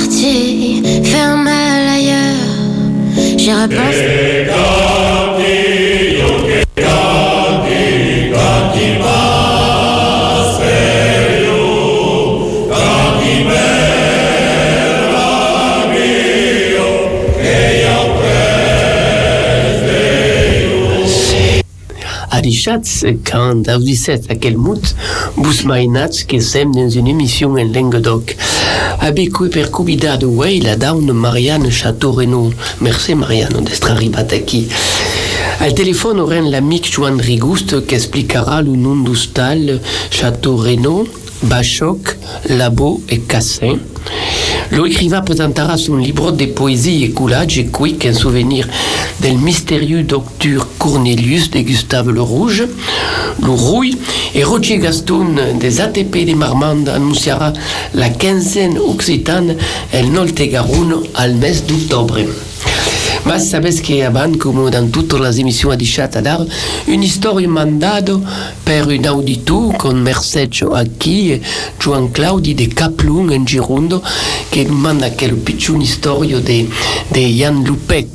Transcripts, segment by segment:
parti faire mal ailleurs. J'irai pas. Adichatz, quand audisset à quel mout, bus mainats que sem dans une émission en Languedoc. Abicu per convidado way la down Marianne Château-Renaud. Merci Marianne aquí. Al téléphone aurem l'amic Joan Rigust que expliquera le nom d'hostal Château-Renaud, Bachoc, Labo et Cassin. L'écrivain présentera son livre de poésie et coulage et quick en souvenir del mystérieux docteur Cornelius de Gustave le Rouge. Le Rouille et Roger Gaston des ATP de Marmande annoncera la quinzaine occitane el Nolte Garonne al mes d'octobre. Mas sabes que avant, comme dans toutes les émissions de Chatadar, une histoire mandado per un auditor con Mercedes aquí, Juan Claudi de Caplun en Girondo, nous manda quel pitchoun historio de, Jan Lupec.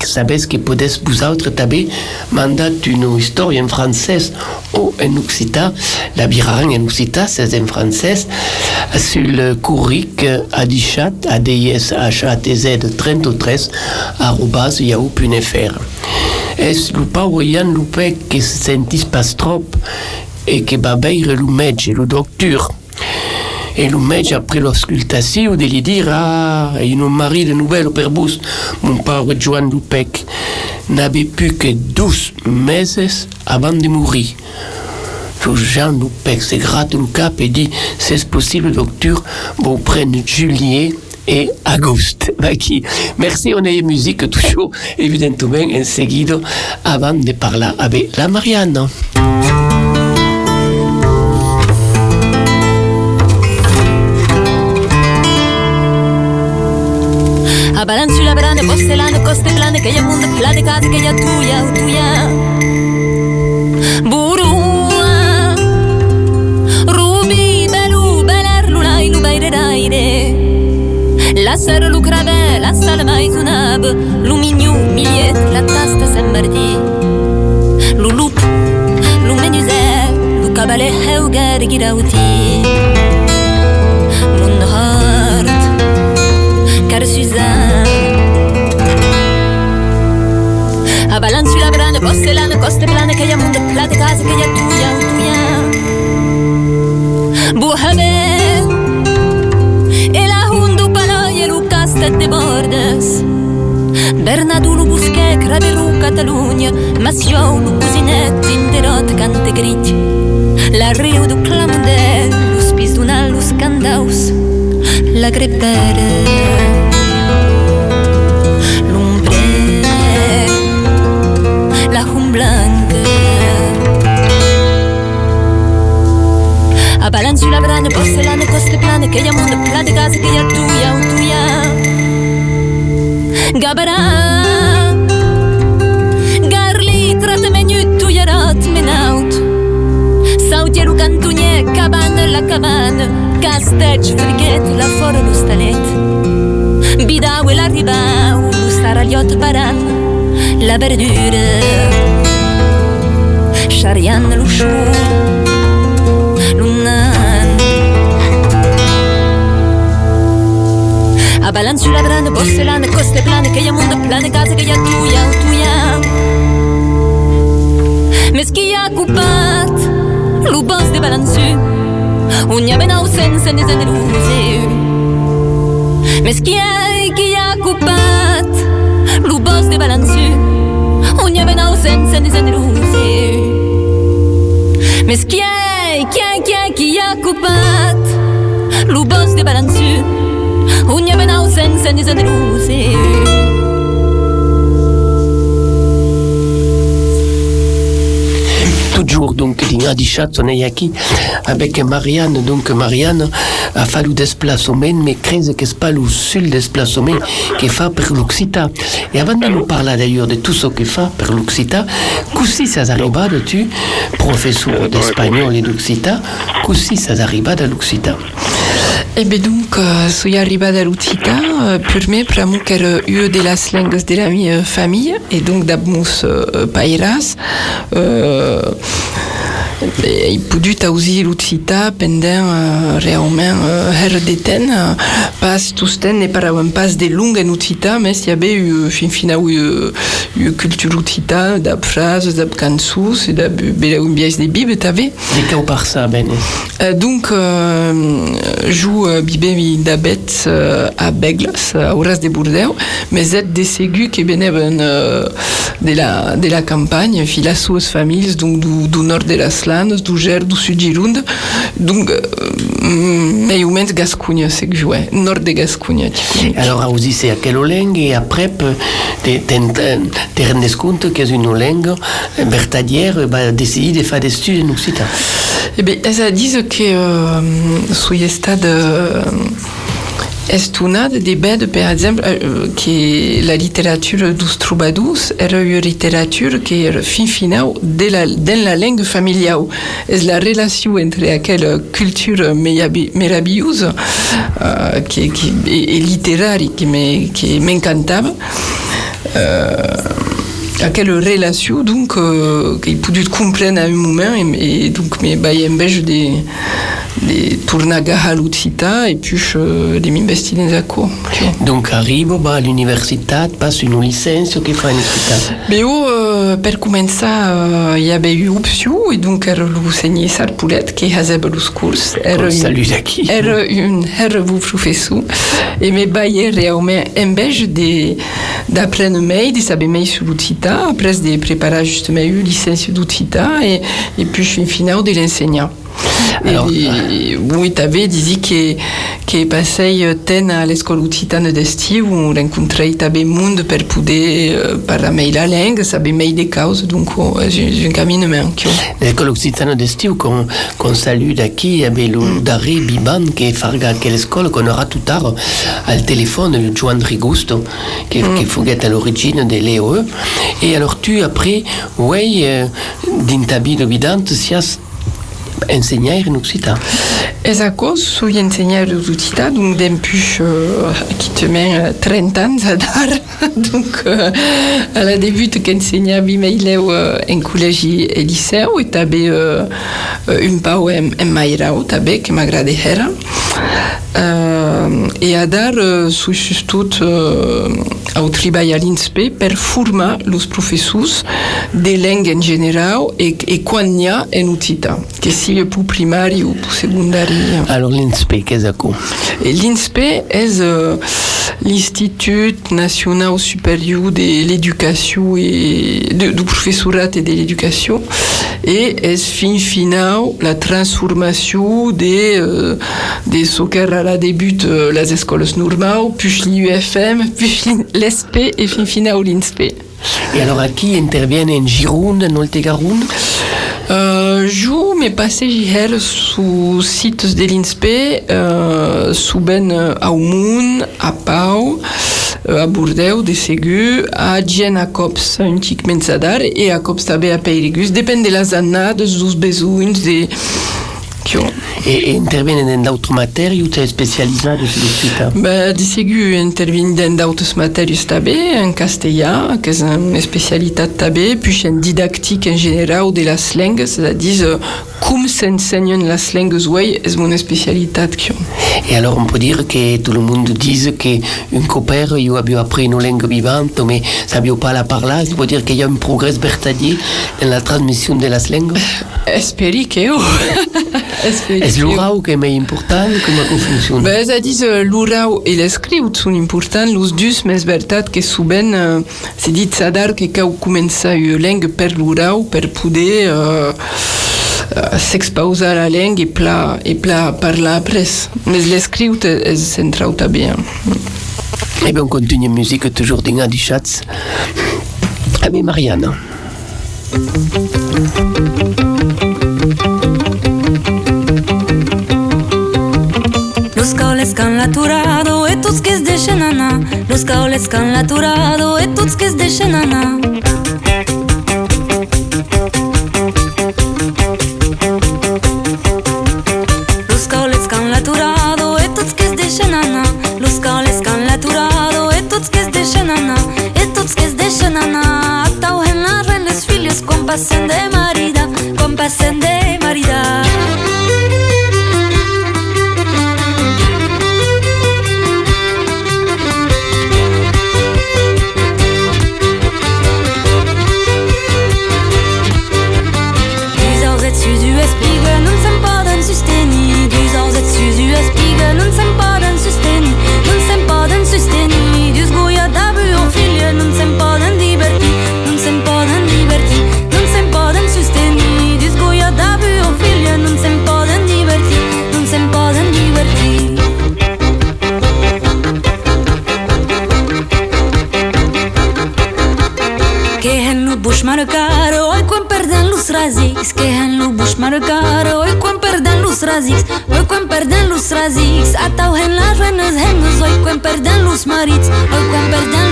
Que podes vous autres també mandat une histoire en français ou en occitan, la biraran en occitan, c'est en français, sur le courric adichat, adishatz 33, arrobas yahoo.fr. Es lo pau Jan Lupec que se sentis pas trop et que va veire lo. Et le metge, après l'auscultation, de lui dire Ah, il un mari de nouvelles per bus, mon pauvre Joan Lupec, n'avait plus que 12 meses avant de mourir. Jean Lupec se gratte le cap et dit C'est possible, docteur, bon, prenne Julien et Auguste. Qui, merci, on a musique toujours, évidemment, en seguido, avant de parler avec la Marianne. Abalan sulla brane, postelane, costellane, che io mondo plane case, che io tuya, tuya. Lasser lo cravè la sal mai tunab e Lo miniu miliet la tasta sem merdi Lo lup lo menuè lo cabalè heuguer e guirauti Mon hort Car Suzanne A balan su la brana, poste l'ana, coste plana, que hi ha munt de plata, casa, que hi ha tu, hi ha un de bordes. Bernadulu busche, craveru Catalunya, Masio, lu cousinette, interot, cante grit. La riu du clamunde, lu spis d'una, lu scandaus, la grepere. L'ombre, la hum blanca. A balan sulla brane, porcelane, coste plane, che io mondo plate case, che io tuya, tuya. gabara Garli tra te menu tu yarat menaut. Sau tieru cantunye cabana la cabana Castech friquet la fora lo stalet Bidau el arribau lo star aliot paran La verdura Charian lo chou balance sur la brane, porcelane, coste plane, qu'il y a monde plein de gaz, qu'il y a tout, y'a tout, y'a. Mais ce qu'il y a coupat, l'oubance des balances, on y a bena au sens, c'est des années Mais ce qu'il y a, qu'il y a coupat, l'oubance des balances, on y a bena au sens, c'est des années Mais ce qu'il y a, qu'il y a, qu'il y a coupat, l'oubance des balances, sense ne zeneruse. toujours donc din Adichat on est ici avec Marianne. Donc Marianne a fallu déplacement mais crée que c'est pas le seul déplacement qui fait pour l'Occità et avant de nous parler d'ailleurs de tout ce qu'il fait pour l'Occità così ça arrive de tu professeur d'espagnol et d'Occità così ça arrive de l'Occità E be donc, uh, sui arribada l'Utsita, uh, pur me pramuk er ue de las lengues de la mi uh, famille, et donc d'abmus uh, pairas, uh, e, i pudut auzi l'Utsita pendant uh, realment uh, her deten, uh, pas tusten ne parauen pas de lung en Utsita, mes y avait eu fin finau eu, eu culture Utsita, d'ab phrases, d'ab cansus, et d'ab bela un biais de bib, t'avais. De cau par ça, ben? Euh, donc, euh, joue euh, bibé mi dabet euh, à Beglas, à Horas de Bourdeu, mais c'est des ségus qui beneven euh, de, la, de la campagne, fila suas familles, donc du, du nord de las landes, du Ger, du sud Gironde, donc, euh, mais humens Gascugna, c'est que jouait, nord de Gascugna. Alors, aussi, c'est à quelle langue, et après, te, te, rendes compte que c'est une langue vertadière, bah, décider de faire des études en occitan. Eh bien, elles disent que euh, sui stade euh, estunat de bed, per exemple, que la littérature dos troubadours era une littérature qui est fin finau de la, dans la langue familiale. Et la relation entre aquella culture meravigliosa euh, qui, qui, et, littéraire qui m'encantava. Euh, à quelle relation donc euh, qu'il pouvait comprendre à un moment et, donc mais bah il y a un des des tournaga à l'Utsita et puis euh, dans cours. Donc arrivo bah, à l'université, passe une licence che fa. Mais oh, euh, per il y avait eu option et donc elle l'enseignait Sarpoulet qui faisait les cours. Salut d'aqui. Elle une herre vous professeur et mes un beige des d'apprendre mais de savoir mais sur l'Utsita après de préparer justement une licence et, et puis je suis finale de l'enseignant. Alors, tu avais dit que, que passei ten à l'école occitane d'estiu où on rencontrait tabe monde per poder uh, parlar la langue, saber mai de causes, donc oh, j'ai un caminament. L'école occitane d'estiu qu'on qu salue y avait le mm. Daré Biban qui farga quelle école qu'on aura tout tard al téléphone, le Juan Rigusto, qui, mm. qui fouguait à l'origine de l'EOE. Et alors tu, après, ouais, euh, d'intabi le vidante, sias ensenyar en occitan. Cos, sui ensenyar en occitan, donc euh, qui te met 30 ans a dar, donc euh, à la euh, en col·legi e liceu et també euh, un pau en, en Mairau també que m'agrada era. Uh, e a dar uh, substitut uh, au treball a l'INSPE per formar los professors de langue en general e, e quan n'hi ha en occità, que sigui pour primari ou pour secondari. Alors l'INSPE, qu'est-ce que c'est L'INSPE est uh, l'Institut National Supérieur de l'Éducation et de, du professorat et de l'éducation et est fin final la transformation des uh, des soccer à la début uh, les écoles normales, puis l'UFM, puis l'ESP et fin final l'INSPE. Et alors à qui interviennent en Gironde, en Oltegaronde Uh, jo me passei hier su sites de l'INSPE, uh, suben a Umun, a Pau, uh, a Burdeu, de Segu, a Gien a Cops, un tic mensadar, e a Cops a Peirigus. Depèn de les annades, dos besoins, de... Intervienen en d'autres matèries ou t'es spécialisé sur l'hospital bah, De segur, intervienen en d'autres matèries també, en castellà, que és una especialitat també, puis en didactique en general de les langues, c'est-à-dire com s'ensenyen les langues ouais, és mon spécialitat. Et alors on peut dire que tout le monde dise qu'un copère, il a appris une langue vivante, mais ça ne pas la parler, ça veut dire qu'il y a un progrès vertadier dans la transmission de las langues Esperi l'orau que est més important? Com funciona? Bé, és a dir, l'orau i l'escriut són importants, los dus, mais és veritat que souvent uh, s'ha dit sadar que cal començar una langue per l'orau per poder uh, uh, la langue i pla, i pla parlar après. Mais l'escriut és central també. Eh bien, on continue la musique toujours dans des chats. Ah, mais Marianne. Los caules can l'aturado e tots que es deixen anar. Los caules can l'aturado e tots Zis, ata u hen la nos hen eus oikwen perden lus maritz, oikwen perden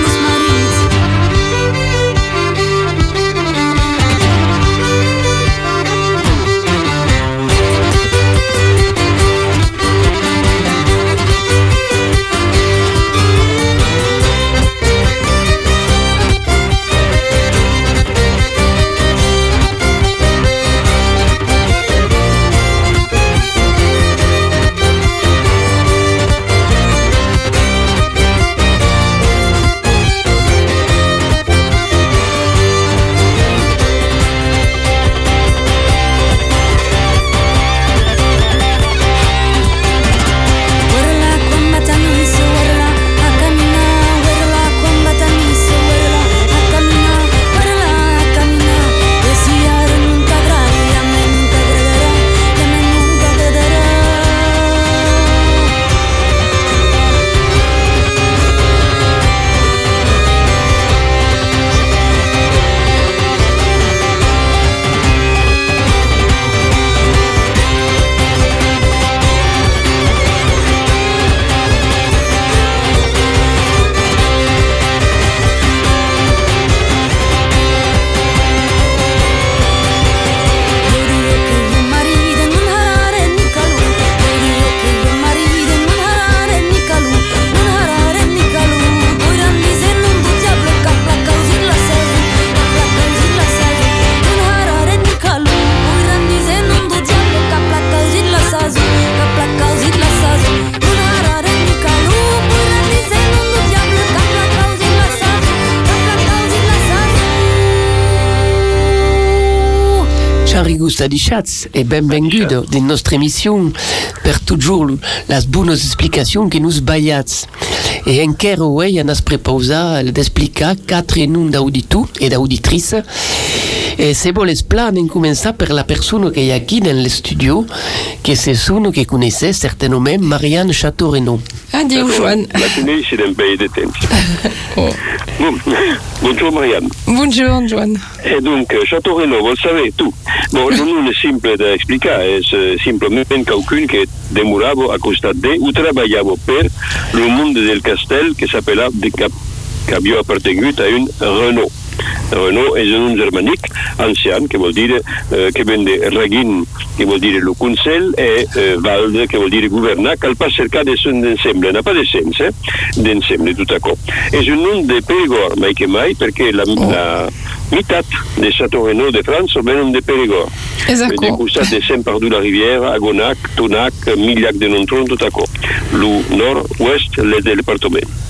di Schatz e benvenuto di nostra émission per toujours las buonas explications que nous baiats. E encara uei anas preposa d'explicar quatre noms d'auditu e d'auditrice e se voles plan en començar per la persona que hi ha aquí en l'estudio que se sono que coneixes certament Marianne Chateau-Renaud. Adieu, Joan. La coneixi d'un pays de temps. Oh. Bon, bonjour Marianne. Bonjour, Joan. Et donc, euh, Château Renaud, vous le savez, tout. Bon, le nom est simple d'explicar, c'est simplement quelqu'un qui demorava a costat de ou treballava per le monde del castel que s'appela de cap que havia appartegut a un Renault. Renault és un nom germànic ancian, que vol dir eh, que ven de reguin, que vol dir el consell, e eh, valdre, que vol dir governar, cal pas cercar de son d'ensemble, n'a pas de sens, eh? d'ensemble, tot a cop. És un nom de Périgord, mai que mai, perquè la, la meitat de Château Renaud de France venen de Périgord. Exacte. Des costats de Saint-Pardoux-la-Rivière, Agonac, Tonac, Millac de Nontron, tot a cop. Le nord-ouest del département.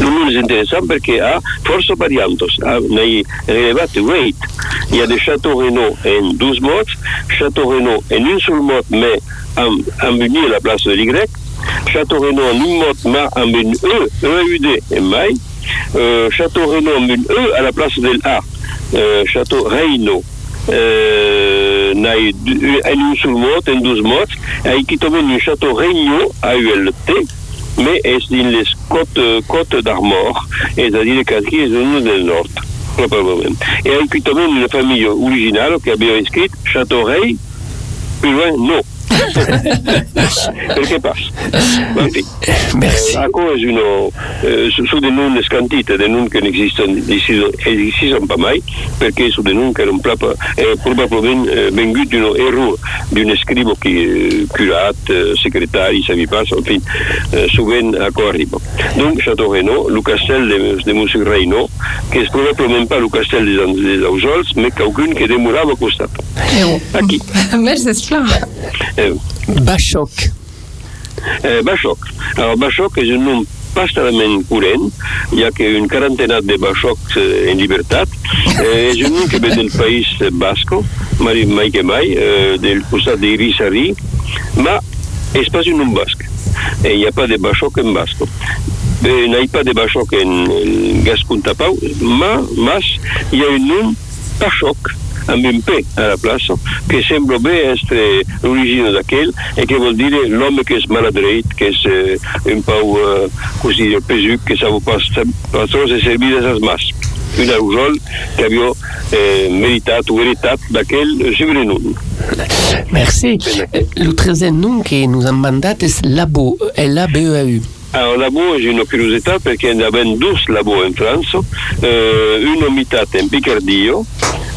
El nom és interessant perquè ha força variantes. Ha n'hi elevat rate. Hi ha de Renaud en dos mots, Château Renaud en un sol mot, mais amb, amb un a la place de l'Y, Château Renaud en un mot, mais amb un E, E-U-D en mai, euh, Château Renaud amb un E a la place del A, euh, Château Reino, euh, n'ai en un sol mot, en dos mots, et qui tombe un Château Regno, A-U-L-T, mais dins les côtes, côtes d'Armor, dir, que aquí és un del nord, probablement. Et aquí també una família original que havia escrit Château Rei, plus loin, no. En fi. Merci. Aco és una... Eh, su de noms escantite, de noms que n'existen ici, n'existen pas mai, perquè su de noms que eren plapa, eh, probablement eh, vengut d'un error d'un escribo qui eh, curat, eh, secretari, sabi pas, en fi, eh, souvent aco arriba. Donc, Château Renaud, le castel de, de Monsieur Reino, que probablement pas le castel des, des Ausols, mais quelqu'un que demorava al costat. Bachoc. Eh, Bachoc. Alors, Bachoc és un nom pastoralment corrent, hi ha que un quarantenat de Bachocs eh, en llibertat. Eh, és un nom que ve del país basco, mai, mai que mai, eh, del costat d'Irisari, ma és pas un nom basc. Eh, hi ha pas de Bachoc en basco. Eh, n'hi ha pas de Bachoc en, en Gascon Tapau, ma, mas, hi ha un nom P a la plaça, que sembla bé estre l'origine d'aquell, i que vol dir l'home que és maladreit, que és eh, un eh, com es diu, pesuc, que sap pas, se servir de ses mas. una rujol che abbiamo eh, meritato, heritato da quel Gibrenun. Merci. Euh, Le troisième nom que nous a mandat est Labo, L-A-B-E-A-U. Alors, labo è una curiosità perché ne abbiamo due labo in Francia, eh, una unità in Piccardio,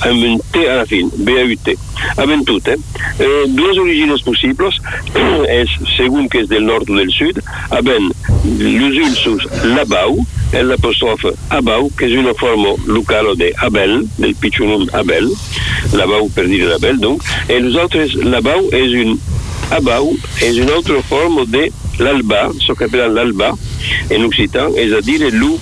amb un T alla fine, BAUT. Eh, origini possibili, è secondo che è del nord o del sud, l'usul su l'Abau e l'apostrofe Abau, che è una forma locale di Abel, del piccionum Abel, l'Abau per dire l'Abel, donc, e l'altro l'Abau è un Abau, è un'altra forma di l'Alba, so che appelle l'Alba, in occitan, c'est-à-dire le,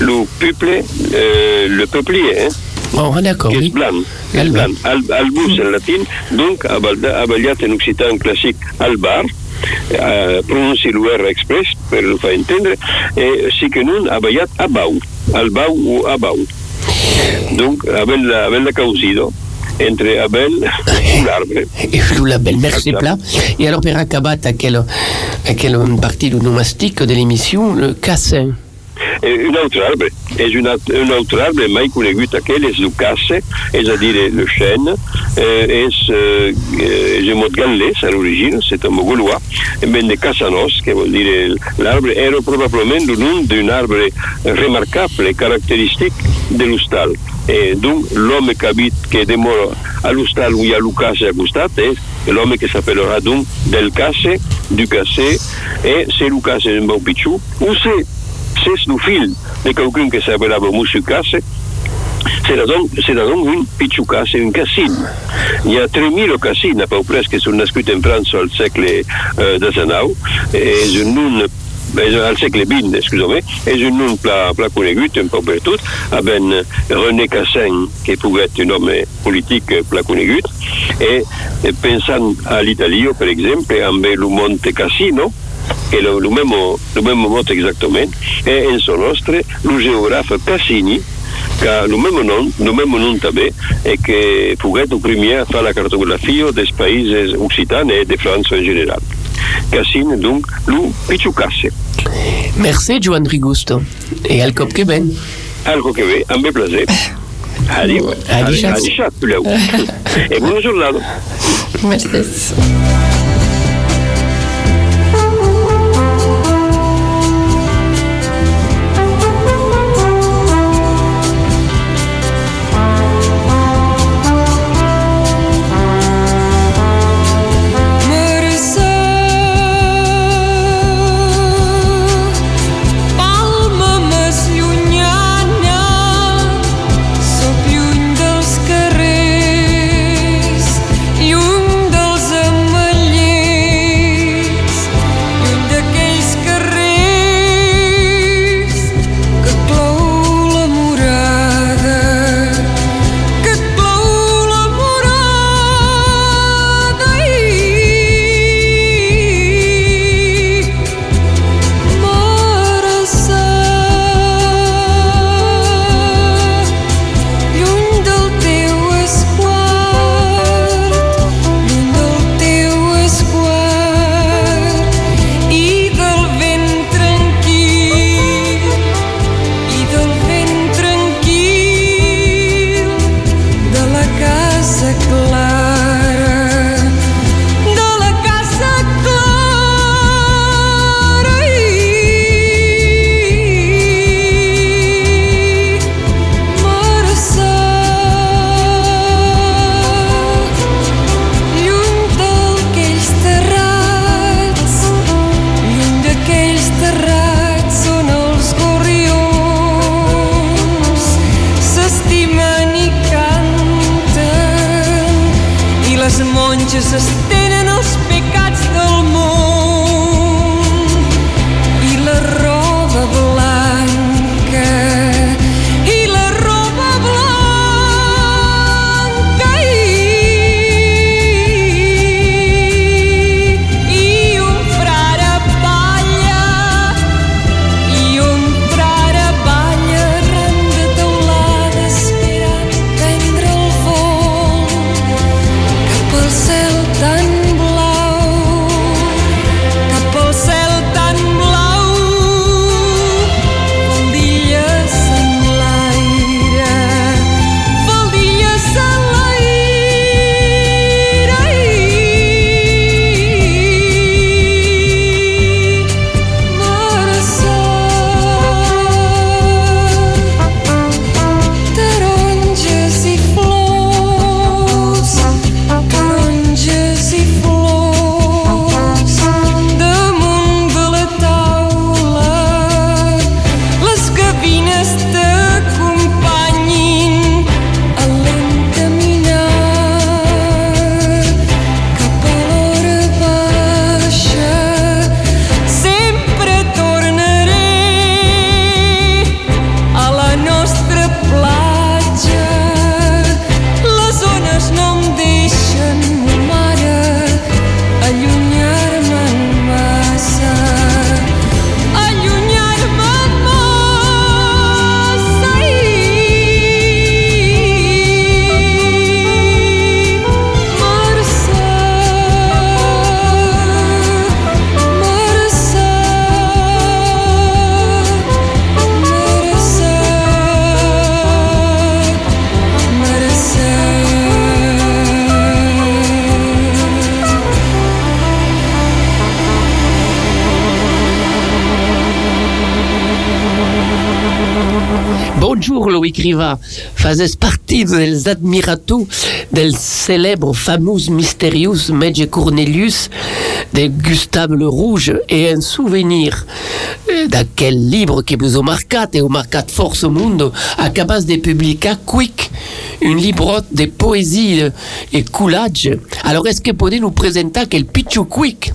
le peuple, euh, le peuplier, hein, Oh, d'accord, qui est blanc. albus en latin, donc abaliat en occitan classique albar, eh, prononci l'UR express per lo fa intendere, e sì che non abaliat abau, albau o abau. Donc, Abel, Abel causido entre Abel et l'arbre. Et Label, merci plat. Et alors, per acabat à quelle, à quelle partie du nomastique de l'émission, le cassin? E un altro arbre, è un, alt- un altro arbre mai conosciuto che è il casse, è a dire le chêne, eh, è, eh, è un mot gallès all'origine, c'est un mot gaulois, ben de casanos, che vuol dire l'arbre, era probabilmente un d'un arbre remarquable, carattéristique de l'ustal. E dunque l'uomo che abita, che demora all'ustal où il y a le casse à costat, è l'uomo che s'appellera donc del casse, du casse, e se le casse è un bon picciù, o se c'est le fil de quelqu'un qui s'appelle Monsieur Casse, c'est donc, c'est donc un pichu casse, un cassine. Il y a 3000 cassines, à peu près, qui sont nascuts en France au siècle euh, et un nom eh, al segle XX, scusami, és un nom pla, pla un po' per amb René Cassin, que pogué être un home polític pla conegut, e, e pensant a l'Italia, per exemple, amb el Monte Cassino, che lo, lo, mesmo, lo mesmo modo esattamente, e in suo nostro, lo geografo Cassini, che ha lo mesmo nome, lo mesmo nome també, e che fu il primo a fare la cartografia dei paesi occitani e di Francia in generale. Cassini, donc, lo picciucasse. Merci, Joan Rigusto. Et al cop que ben. Algo che ve, a me piace. Adieu. E sûr, Loïc Riva, faisait partie des admiratus del célèbre, fameux, mystérieux Medge Cornelius de Gustave le Rouge et un souvenir euh, d'aquel livre qui vous a marqué et a marqué force au à capable de publier Quick, une librote de poésie et coulage. Alors, est-ce que pouvez nous présenter quel pitch Quick?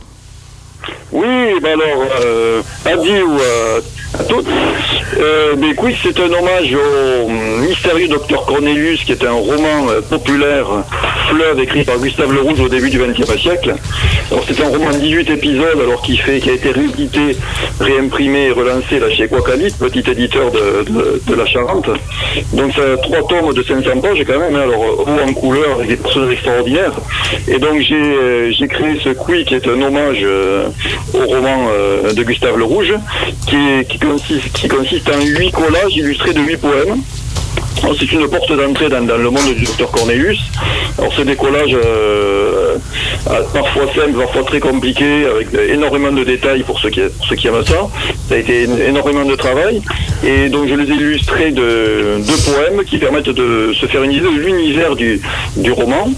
Oui, ben alors, euh, Adi ou euh, à. Euh, mais c'est un hommage au mystérieux docteur Cornelius, qui est un roman euh, populaire, fleuve, écrit par Gustave Le Rouge au début du XXe siècle. Alors, c'est un roman de 18 épisodes, alors qui fait, qui a été réédité, réimprimé et relancé là chez Quacalit, petit éditeur de, la Charente. Donc, c'est trois tomes de 500 pages quand même, hein, alors haut en couleur, avec des personnages extraordinaires. Et donc, j'ai euh, j'ai créé ce qui est un hommage euh, au roman de Gustave Le Rouge, qui, est- qui, qui consiste en huit collages illustrés de huit poèmes. Alors, C'est une porte d'entrée dans, le monde du docteur Cornelius. Alors c'est des collages euh, parfois simples, parfois très compliqués, avec énormément de détails pour ceux qui, ceux qui aiment ça. Ça a été éno- énormément de travail. Et donc je les ai illustrés de deux poèmes qui permettent de se faire une idée de l'univers du, du roman.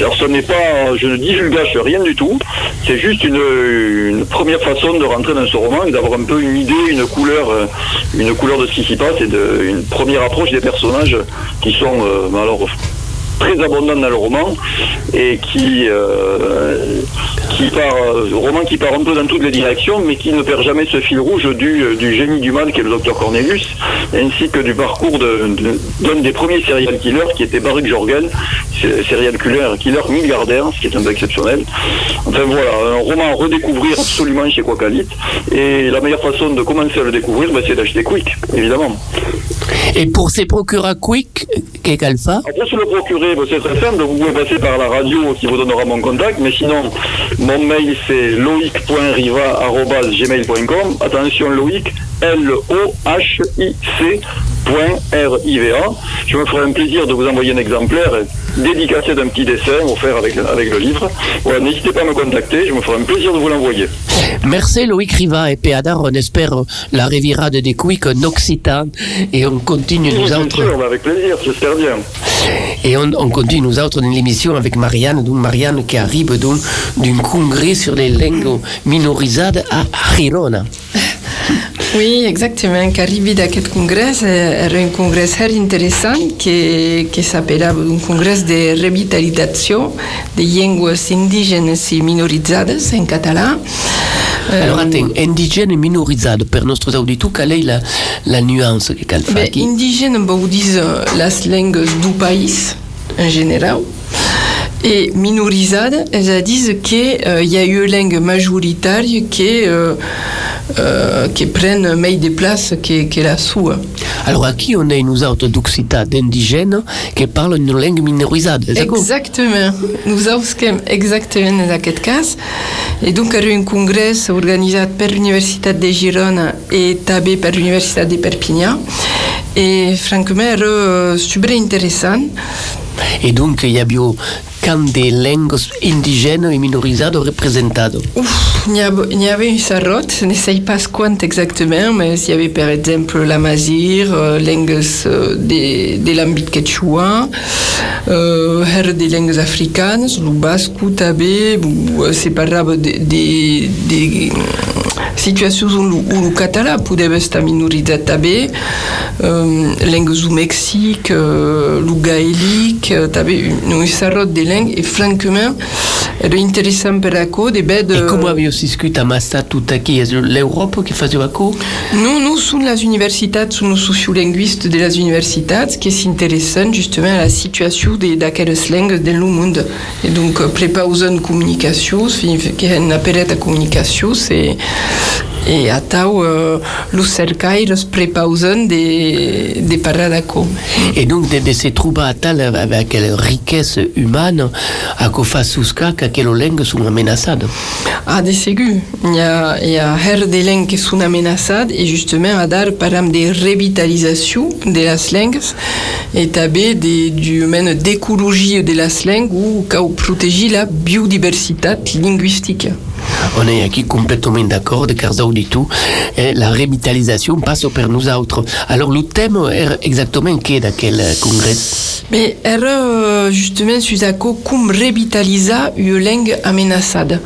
Alors ce n'est pas, je ne divulgage rien du tout. C'est juste une, première façon de rentrer dans ce roman et d'avoir un peu une idée, une couleur, euh, une couleur de ce qui s'y passe et une première approche des personnages qui sont euh, alors très abondants dans le roman et qui euh, qui part euh, roman qui part un peu dans toutes les directions mais qui ne perd jamais ce fil rouge du, euh, du génie du mal qui est le docteur Cornelius ainsi que du parcours de- de- d'un des premiers serial killers qui était Baruch Jorgen serial killer, killer milliardaire ce qui est un peu exceptionnel. Enfin voilà un roman à redécouvrir absolument chez Quacalit et la meilleure façon de commencer à le découvrir ben, c'est d'acheter Quick évidemment. Et pour se procurer Quick, qu'est Alpha Après, se le procurer, c'est très simple. Vous pouvez passer par la radio qui vous donnera mon contact. Mais sinon, mon mail, c'est loic.riva.gmail.com. Attention, Loïc, L-O-H-I-C. .riva. Je me ferai un plaisir de vous envoyer un exemplaire dédicacé d'un petit dessin offert avec, avec le livre. Voilà, n'hésitez pas à me contacter, je me ferai un plaisir de vous l'envoyer. Merci Loïc Riva et Péadar, on espère la revirade des Quick en Occitan et on continue nous Bien autres sûr, avec plaisir, j'espère bien. et on, on continue nous autres dans l'émission avec Marianne, donc Marianne qui arrive donc d'un congrès sur les langues minorisées à Girona. Oui, exactement. Qu'arrivé d'aquest congrès, eh, era un congrès très intéressant qui, qui s'appelait un congrès de revitalisation des langues indigènes et minorisées en catalan. Euh, Alors attends, indigène et minorisé, pour notre auditeur, quelle est la, la nuance que cal fa aquí? indigène, vous dites euh, les langues du pays en général. Et minorisade, elles disent qu'il y a eu une langue majoritaire qui, euh, euh, qui prennent mais des places que, que la sua. Alors aquí on est nous autres d'Occitan d'indigènes qui parlent une langue minorisée, c'est Exactement. Nous avons exactement dans aquest cas. Et donc, il y a eu un congrès organisé par l'Université de Girona et també par l'Université de Perpignan. Et franchement, era super intéressant. Et donc il y a bio quand des langues indigènes et minorisées représentées. Il y, y avait une sarotte, je ne sais pas quant exactement, mais il y avait par exemple la mazir, euh, langues euh, de, de l'ambit quechua, euh, des langues africaines, le basque, també, ou, euh, c'est parlava de, de, de situacions le- le català pouvait estar minoritzat també, euh, langues du Mexique, euh, le gaélique, euh, també une sarotte de langues, et franchement, era interessant per ako, de bed... Et comment avez-vous discuté à Massa l'Europe qui faisait à coup Nous, nous sommes les universités, sommes sociolinguistes de les universités, qui s'intéressent justement à la situation de- d'aquelles langues dans le monde. Et donc, préparer une communication, qui est une appelette à communication, c'est et à tau, euh, le cercaire se prépare de, de d'accord. Et donc de, de se trouver à tal avec la richesse humaine à qu'on fasse susca que les langues sont menacées. Ah, de segur. Il y a, il y a her des langues qui sont amenaçades et justement à dar par exemple de revitalisation de las langues et també de, du domaine d'écologie de las langues ou qu'au protéger la biodiversité linguistique. On est complètement d'accord, de Carzau du tout. Et la revitalisation passe par nous autres. Alors, le thème est exactement quel dans quel congrès? Mais euh, justement Suzako cum revitaliza une langue amenaçada.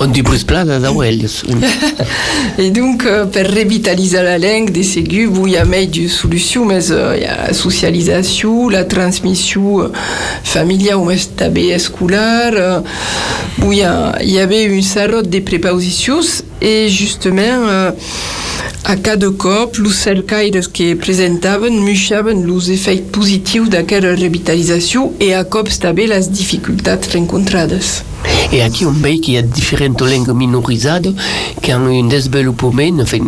On dit plus plat da Wells. Et donc, euh, per revitaliser la langue, des ségus, il y a meilleure de solution, mais euh, il y a la socialisation, la transmission euh, familiale ou tabé scolaire, euh, où il y, avait une sarote de prépositions et justement, euh, a cada cop, los cercaires que presentaven muixaven los efectes positifs d'aquesta revitalització i a cops també les dificultats rencontrades. Et ici, on voit qu'il y a différentes langues minorisées qui ont un développement, enfin,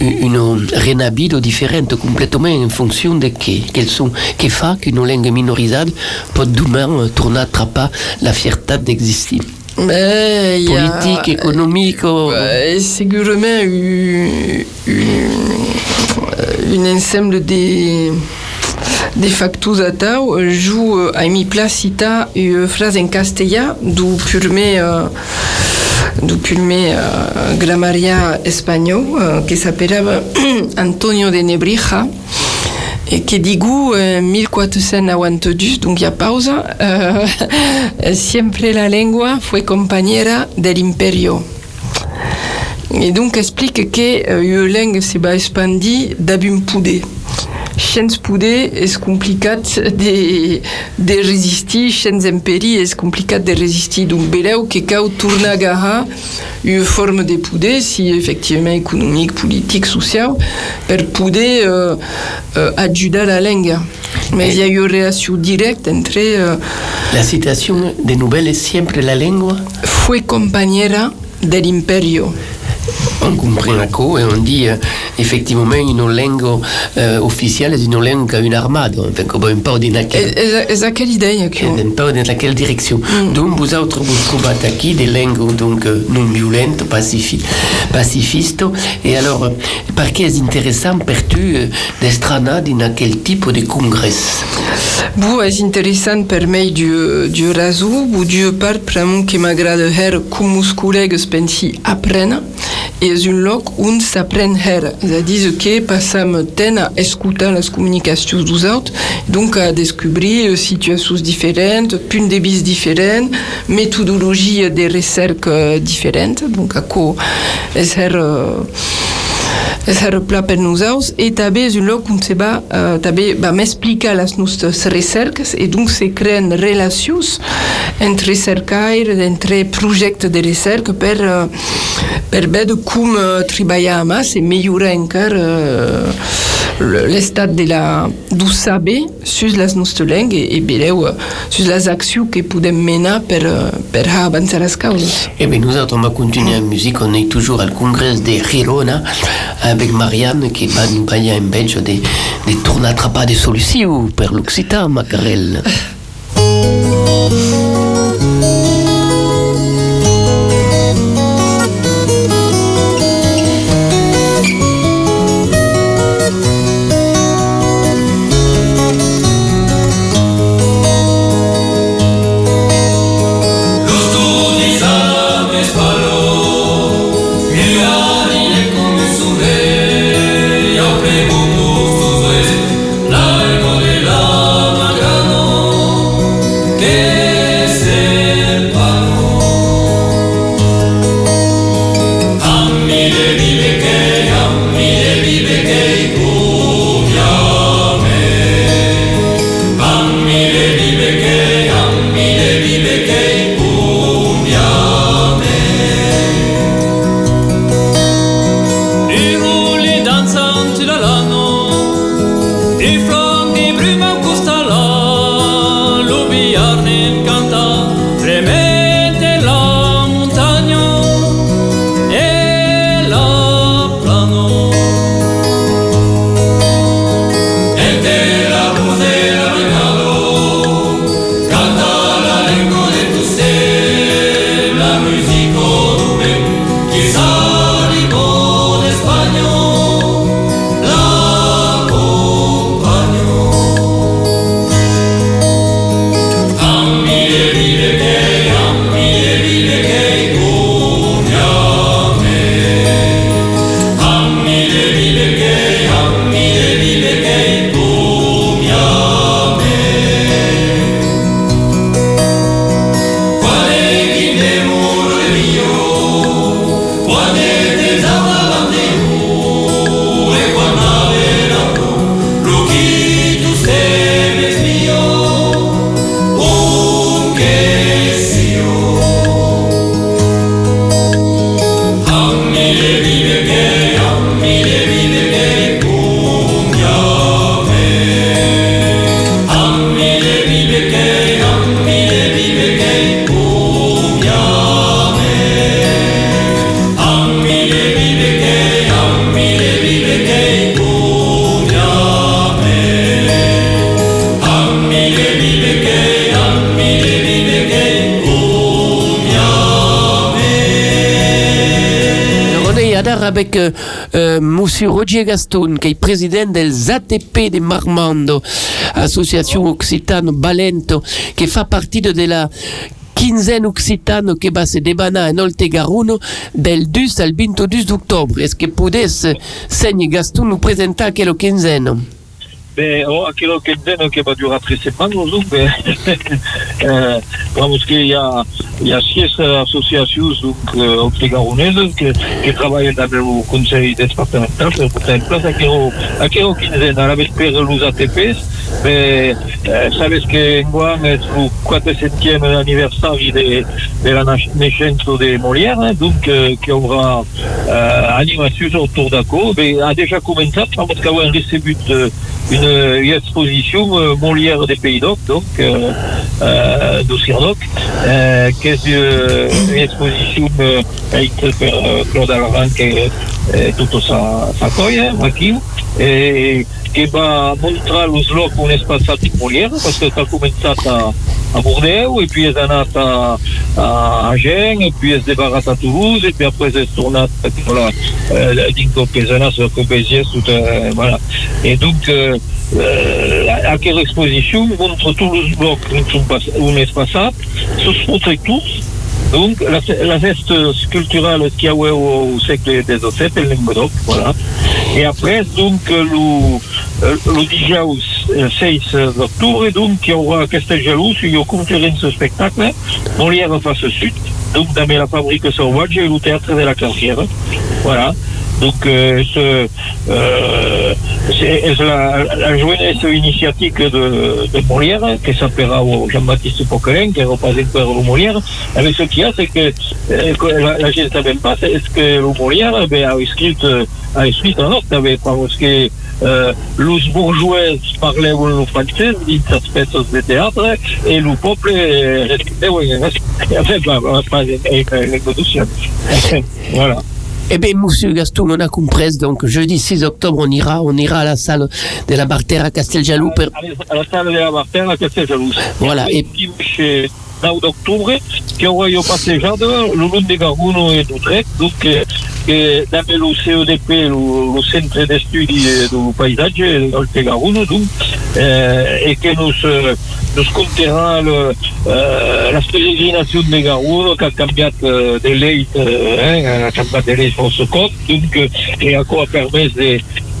une, renabido différente complètement en fonction de qui- quelles sont, qu'une langue minorisée peut demain tourner à attraper la fierté d'exister. Mais y a- Politique, économique, Euh, segurament une, une, un ensemble de, de factors a tau. Jo euh, a mi placita une phrase en castellà du purme euh, du purme euh, grammaria espagnol euh, que s'appellava Antonio de Nebrija digo en 1492, donc il y a pausa, euh, siempre la lengua fue compañera del imperio. Et donc explique que euh, une langue se va expandir Chens poudé est complicat de, de résister, chens imperi est complicat de résister. Donc beleu que cau tourna agarrar une forme de poudé, si effectivement économique, politique, social, per poder euh, euh, la langue. Mais il y a une relation directe entre euh, la citation des nouvelles est siempre la langue. fue compañera del imperio. On comprend à quoi et on dit effectivement une langue officielle est une langue qui a une armade. Enfin, comme un quelle un. Donc, vous autres, vous des langues donc, euh, non violentes, pacifi pacifistes. Et alors, euh, par qui est intéressant pour tu dans quel Bu per bu pramo m'agrada her os col·legues pensi aprena, e és un lloc on s'aprèn her. Dir, que passam temps a escoltar les comunicacions dels autres, donc a descobrir situacions diferents, punts de vista diferents, metodologia de recerca diferent, donc a co és her... Uh, és her pla per nosaltres i també és un lloc on se va, uh, també va m'explicar les nostres recerques i donc se creen relacions entre cercaires, entre projectes de recerca per, uh, per veure com uh, treballar amb ells i millorar encara uh, l'estat de la, du saber sur les nostres langues i, i veureu uh, sur les accions que podem menar per, uh, per avançar les causes. Eh bien, nous on va continuer en musique. On est toujours au congrès de Girona avec Marianne qui va nous bailler un belge des, des tournes attrapades de solutions per l'Occitan, Macarel. Roger Gaston, qui est président des ATP de Marmando, Association Occitane Balento, qui fait partie de, la quinzaine occitano che va se debana in Oltegaruno del 2 al 22 d'octobre. Est-ce que potesse, Segne Gaston, nous présenter quello quinzaine? Ben, oh, aquilo que entiendo que va a durar tres semanas, ¿no? Ben, eh, vamos que ya, ya seis asociacions donc, eh, que, que en a la vespera los ATPs, ben, eh, sabes que en el 400e aniversari de, de la naissance de Molière, donc eh, aura eh, autour d'acco, ben, a déjà eh, une exposition euh, Molière des Pays d'Oc, donc euh, euh, euh, qui est euh, une exposition euh, avec Claude Alaran qui est toute sa, sa coille, hein, et qui va montrer los locs on es passat en Molière, parce que ça a commencé à, à Bordeaux, et puis es anat a, a Agen, et puis es débarrat à Toulouse, et puis après es tornat voilà, euh, dintre que es anat euh, voilà. Et donc, euh, euh, aquella exposition montre on, sont pas, on est passat, se montrent tous, donc la, geste culturelle qui a eu au, siècle des Ossets, le Languedoc, voilà. Et après, donc, euh, le, euh, le déjà au euh, 6 d'octobre, donc, il y aura Casteljaloux, il y a conférence spectacle, Molière en face sud, donc, dans la fabrique sauvage et le théâtre de la Clairière. Voilà. Donc, euh, ce, euh, c'est la, la initiatique de, de Molière, qui s'appellera Jean-Baptiste Poquelin, qui représente le Molière. Mais ce qu'il y a, c'est que, euh, la, la gente ne savait pas, c'est que le Molière eh ben, a écrit, euh, a un autre, eh ben, parce que euh, les bourgeois parlaient le français, d'une espèce de théâtre, et le peuple euh, respectait, oui, enfin, bah, bah, pas. Voilà. Eh bien, Monsieur Gaston, on a compris. Donc, jeudi 6 octobre, on ira, on ira à la salle de la Bartera à Casteljaloux. Per... à la salle de la Martin à Casteljaloux. Voilà, Et et- puis, chez 9 d'octobre, qui aura eu passejade le long de Garuno et d'Utrecht, donc, euh, que le CEDP, le, le Centre d'Études du Paysage, de Garuno, donc, euh, et que nous, euh, la de Garuno, qui a cambiat euh, de lei, euh, hein, a cambiat de lei et à quoi permet de,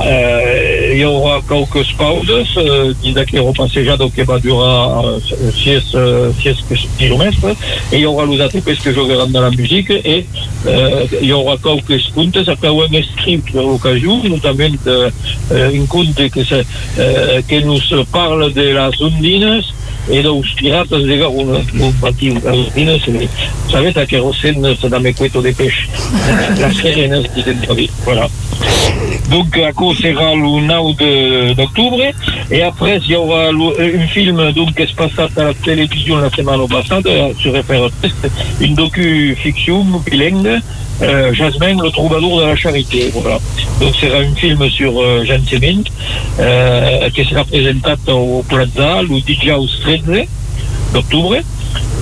euh, il y aura quelques pauses euh, dins d'aquest passejat que va durar euh, 6, euh, 6 kilomètres et il y aura les ATPs que joueront dans la musique et euh, il y aura quelques contes que un escrit à l'occasion, notamment euh, un conte que, se, euh, nous parle de las ondines et dels pirates de Garonne. Bon, aquí, les ondines, vous savez, à kérosène, c'est dans mes couettes de pêche. Las sirenes, dicen David. Voilà. Donc, à cause sera le 9 de- d'octobre. Et après, il y aura le- un film qui se passe à la télévision la semaine passée euh, sur FR une docu-fiction bilingue, euh, Jasmine, le troubadour de la charité. Voilà. Donc, c'est un film sur euh, Jean Semin, euh, qui sera présenté au Plaza le 13 d'octobre.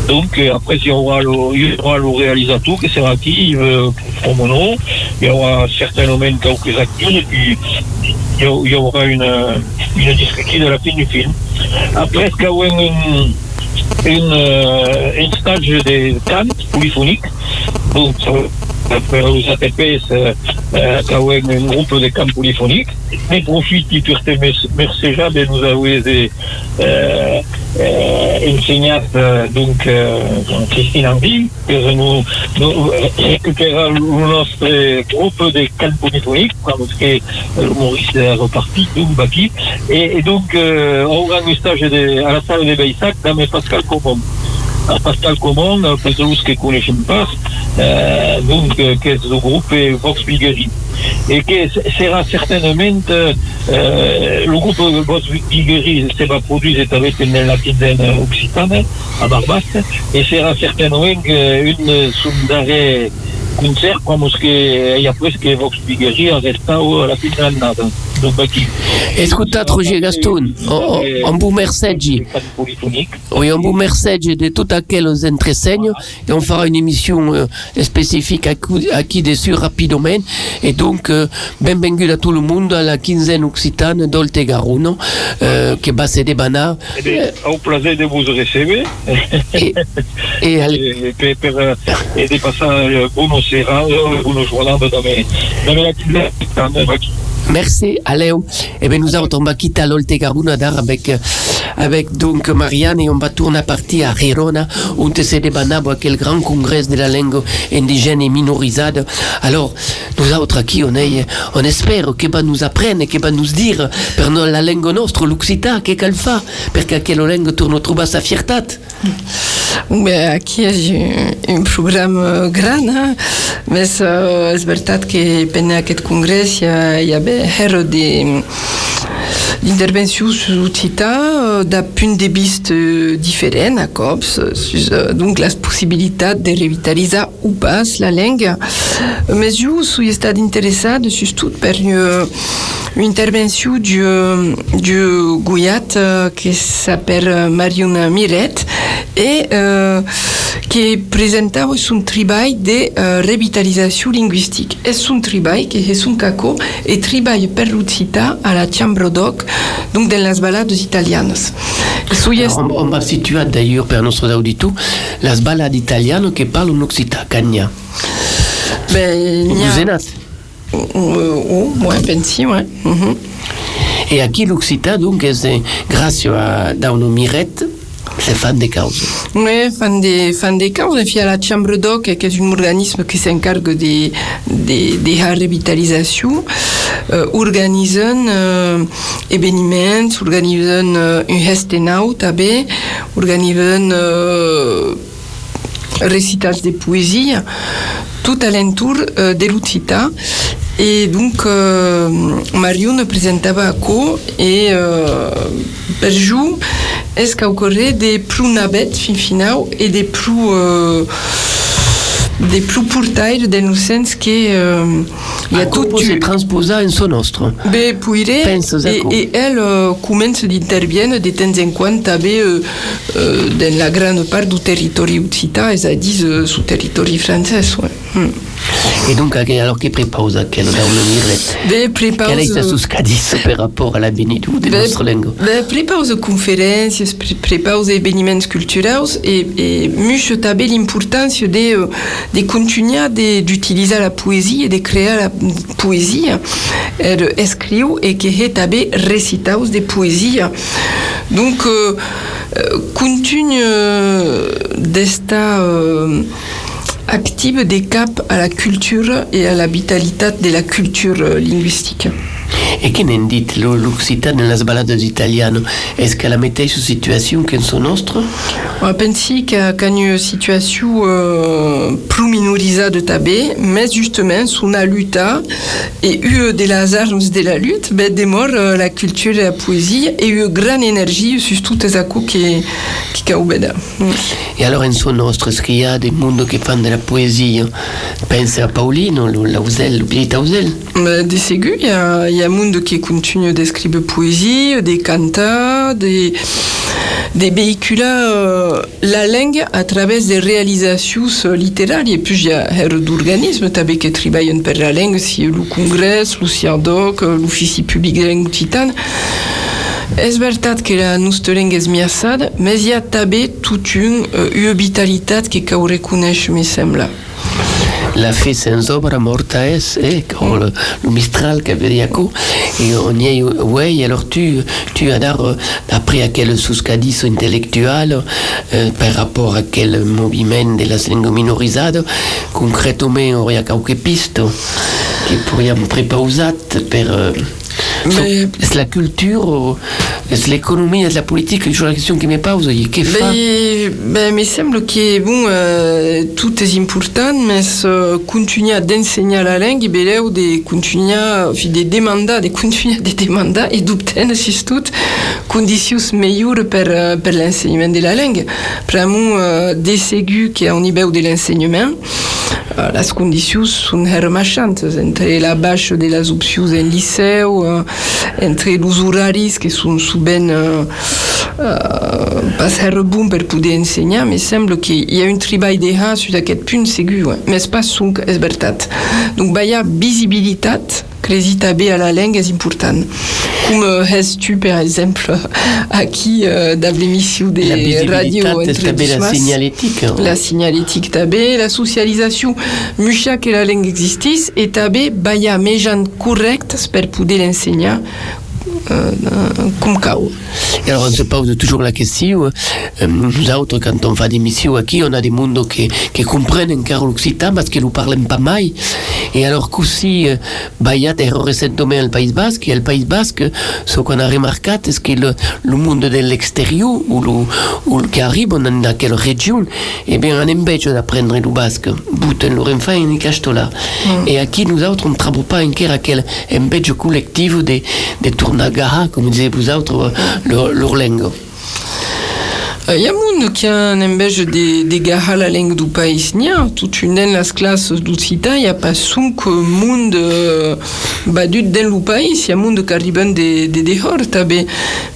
Donc euh, après il y aura le, il y aura le réalisateur qui sera qui euh, Promono, il y aura certainement quelques acteurs et puis il y, aura une, une discussion de la fin du film. Après il y aura une, euh, un stage de cantes polyphoniques. Donc va- après les ATP, c'est euh, un groupe de camps polyphoniques. Mais profite du Turte Merceja de nous avoir des, euh, euh, euh, donc euh, Christine Henry, que nous, nous récupérons notre groupe de camps polyphoniques, parce que Maurice est reparti, donc Baki. Et, et donc, on aura un stage à la salle de Baïsac, dans Pascal Comon. Pascal Comon, euh, qui ne connaissent pas, euh, donc, euh, qui est le groupe Vox Bigeri. Et que sera certainement euh, euh, le groupe Vox Bigeri se va produire avec la quinzaine occitane à Barbas et sera certainement euh, une sondare concert comme ce que il y a presque Vox Bigeri a restado à la fin de l'année. do Baki. Escutat Roger Gaston, on, on, on vous merci. polyphonique. Oui, on vous remercie de tout aquellos entresenys et on fera une émission euh, spécifique à, qui- à qui dessus rapidement. Et donc, euh, bienvenue à tout le monde à la quinzaine occitane d'Olte Garuno, euh, qui va se débanar. Eh bien, au plaisir de vous recevoir. Et, et allez, E per, per, e di passare buono serrato e buono suonato merci, Aléo. Et bien, nous avons quitter l'Olte Garuno d'art avec, avec donc Marianne et on va tourner à partir à Girona, où se débanar à quel grand congrès de la langue indigène et minorisée. Alors, nous autres qui on espère que va nous apprendre, que va nous dire per la langue nostra, l'Occità, che qu'elle fa, perché quella langue torna a trovare sa fiertà. Aquí ha un programa gran, eh? més eh, és veritat que per aquest congrés hi ha, hi ha bé hero de d'intervenció suscitar d'un punt de vista diferent a cops, eh, donc les possibilitats de revitalitzar ou pas la langue. Mais jo suis estat interessat surtout per une, intervention du, du Guyat eh, qui s'appelle Mariona Miret et euh, qui présentava son travail de euh, revitalisation linguistique. És un treball que és un caco et treball per l'occità a la Chambre d'Oc, donc dans les balades italianes. Sui Alors, on, on va situer d'ailleurs per nostres auditors les balades italianes qui parlent en occità, cagna. ben, Vous êtes Euh, oh, ouais, pensi, ouais. Mhm. Et aquí l'occità, donc, és eh, grâce a Dauno Miret, se fan de causa. Oui, fan des, fan des causes. Et puis à la Chambre d'Oc, qui est un organisme qui s'encargue de, de, de la revitalisation, euh, organisent euh, événements, organisent euh, un gestenau també, organisent euh, récitage de poésie, tout alentour euh, de l'Occità. Et donc, euh, Mario ne presentava co et euh, per jo és que ocorre de plus navet fin final et de plus euh, de plus portail dans le sens que euh, il y a tout se transposa en son nostre. Bé, puire, et, et elle euh, commence d'intervenir de temps en temps euh, euh, dans la grande part du territori occità, és a dir, euh, su territori francès. Ouais. Et donc, alors, que prepausa quel Dauno Miret? Bé, prepause... Quel est ce cadis par rapport à la venido de Bé, nostra langue? bé, prepause conferències, pre prepause événements culturals et, mucho també l'importància de, euh, de continuar de- d'utilitzar la poesia et de crear la poesia. Elle escriu et que he també recitaus de poesia. Donc, euh, euh, continue euh, euh, active des cap à la culture et à la vitalité de la culture euh, linguistique. Et que n'en dit lo- l'occità dans les balades italianes? Est-ce qu'elle a mateixa situation qu'en son nostre? On pensi qu'il y a une situation euh, plus minorisée també, mais justement, sous la lutte et eu de les armes de la lutte, ben, de mort, euh, la culture et la poésie et eu grande énergie sur toutes les accords qui qui ont obéda. Et alors, en son nostre, est-ce qu'il y a des mondes qui font de la poésie? Pense à Paulino, lo- Lausel, l'Oblita Ausel. Mais Des ségus, il y a, y a monde qui continue d'écrire poésie, des cantats, des, des véhicules euh, la langue à travers des réalisations littéraires. Et puis, il y a d'organismes qui travaillent per la langue, si le congrès, le CIADOC, l'Offici public de la langue occitane. És veritat que la nostra langue és miaçada, mais hi ha també tot un, uh, una vitalitat que reconèixer, me sembla. La fe sans obra morta es, eh, le, le Mistral qui avait dit coup. Et on y est, ouais, alors tu, tu as d'après à quel suscadis intellectuel, euh, par rapport à quel mouvement de la langue minorisée, concrètement, on y a quelques pistes qui pourraient préparer per, euh, Mais- est la culture, est l'économie, la politique, c'est la question qui me pose, Ben, ben, me sembla que bon, euh, tout est important, mais euh, continuer d'enseigner la langue, beleu de continuer, fi, de demander, de continuer de demander et d'obtenir surtout conditions meilleures per, euh, per l'enseignement de la langue. Vraiment, euh, des ségus qui au niveau de l'enseignement, las condicions sunt hermachantes entre la baixa de les opcions en liceu, uh, entre els horaris que són sovint uh, uh, pas her bon per poder ensenyar, me sembla que hi ha un treball de ha sur aquest punt segur, mais pas sonc és veritat. Donc, hi ha visibilitat crédit AB à la langue est important. Comme euh, tu par exemple, aquí euh, dans l'émission des La la signalétique. la signalétique tabé, la socialisation, mucha que la langue existisse, et tabé, baya mejan correctes per poder l'ensenyar euh, com cau. Et alors on se pose toujours la question, euh, nous autres quand on fait des missions ici, on a des mondes qui, qui comprennent encore l'occitan parce qu'ils ne parlent pas mal. Et alors qu'aussi, euh, bah, il y a des récemment au Pays Basque, et le Pays Basque, ce qu'on a remarqué, c'est que le, le monde de l'extérieur, ou, le, ou le qui arrive dans quelle région, eh bien, on empêche d'apprendre le basque. Buten leur enfant in castola. Et ici, nous autres, on ne travaille pas encore à quel empêche collectif de, de tournaga, comme disiez vous autres, leur, y a monde qui a un embêche de, de garra la langue du país nia, toute une dans las classes d'Ucita, il n'y a pas sonc monde euh, badut dans le pays, y a monde qui arriben de, de dehors, tabe,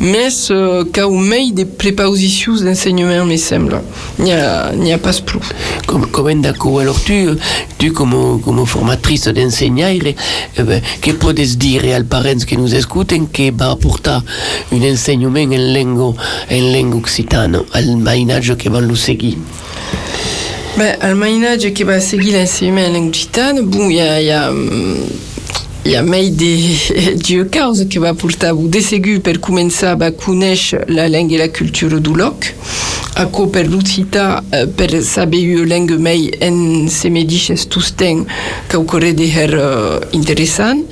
mais euh, qu'a ou mei de prépositions d'enseignement, me semble. N'y a, n'y a pas plus. Comme, comme d'accord. Alors tu, tu comme, comme formatrice d'enseignaire, eh ben, que podes dire als parents que nous écoutent que va apporter un enseignement en langue, en langue occitane al mainatge que van lo seguir? Ben, al mainatge que va seguir l'enseignement en langue occitane, bon, il y a, y a hum, hi ha mai de, causa que va portar de segur per començar a conèixer la langue i la cultura du loc, aco per l'occità eh, per saber la langue mai en se medixes tusten que ocorre de her uh, interessant.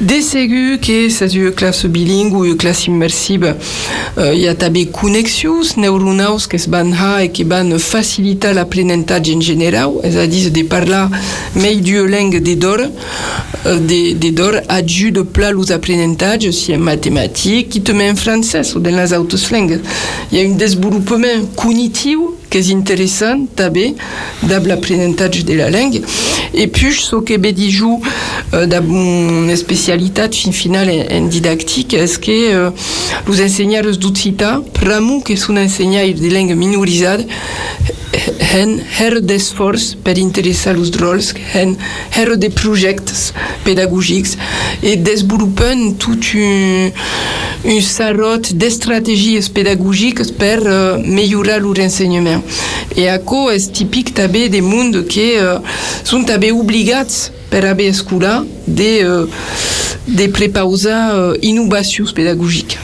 De segur que sa une classe bilingue ou classe immersive uh, hi ha també connexions neuronals que es van ha e que van facilitar l'aprenentatge en general, és a dir, de parlar mai d'una langue de d'or, uh, de, de d'or ajuda pla los aprenentatges, si en mathématiques, qui també en francès ou dans les autres langues. Hi ha un desenvolupament cognitiu que és interessant també dab de la langue et puis ce que be diju euh, dab una especialitat fin final en, didactique és que euh, ensenyaires d'occità pramu que són ensenyaires de langue minorizada hen her d'esforç per interessar los rols, hen her de projectes pedagògics et desenvolupen tot un, un sarot d'estratègies pedagògiques per uh, millorar l'ensenyament. Et aco és típic també de món que uh, són també obligats per haver escolar de, uh, de prepausar uh, innovacions pedagògiques.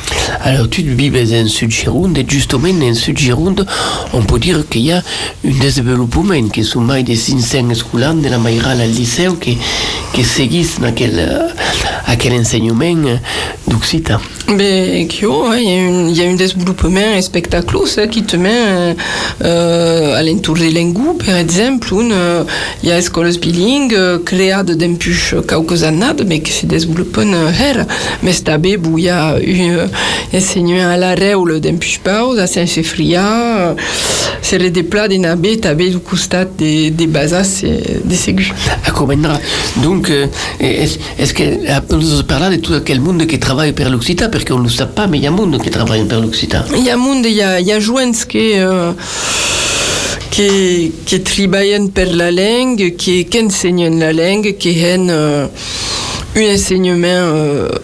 Alors, tu vives en Sud-Gironde et justement en Sud-Gironde, on peut dire qu'il y a un développement qui sont mai de 500 escolans de la Maïral al liceu qui, qui seguissent aquel, aquel enseignement d'Occità. Ben, Kyo, il y, a un- il y a un développement spectaculaire qui te met euh, à l'entour de l'Engou, par exemple, euh, il y a écoles bilingues euh, créées depuis quelques années, mais qui. Mais c'est també, où il y a un enseignement à la Réole depuis pause, à Saint-Chefria, c'est le déplat des nabés, també du costat des, des bases, des ségus. Donc, euh, est-ce est que on nous parle de tout quel monde qui travaille pour l'Occità Parce qu'on ne le sait pas, mais il y a un monde qui travaille pour l'Occità. Hi ha monde, hi ha, hi ha joents que, uh, que, que treballen per la langue, que, que ensenyen la langue, que han uh, un ensenyament uh,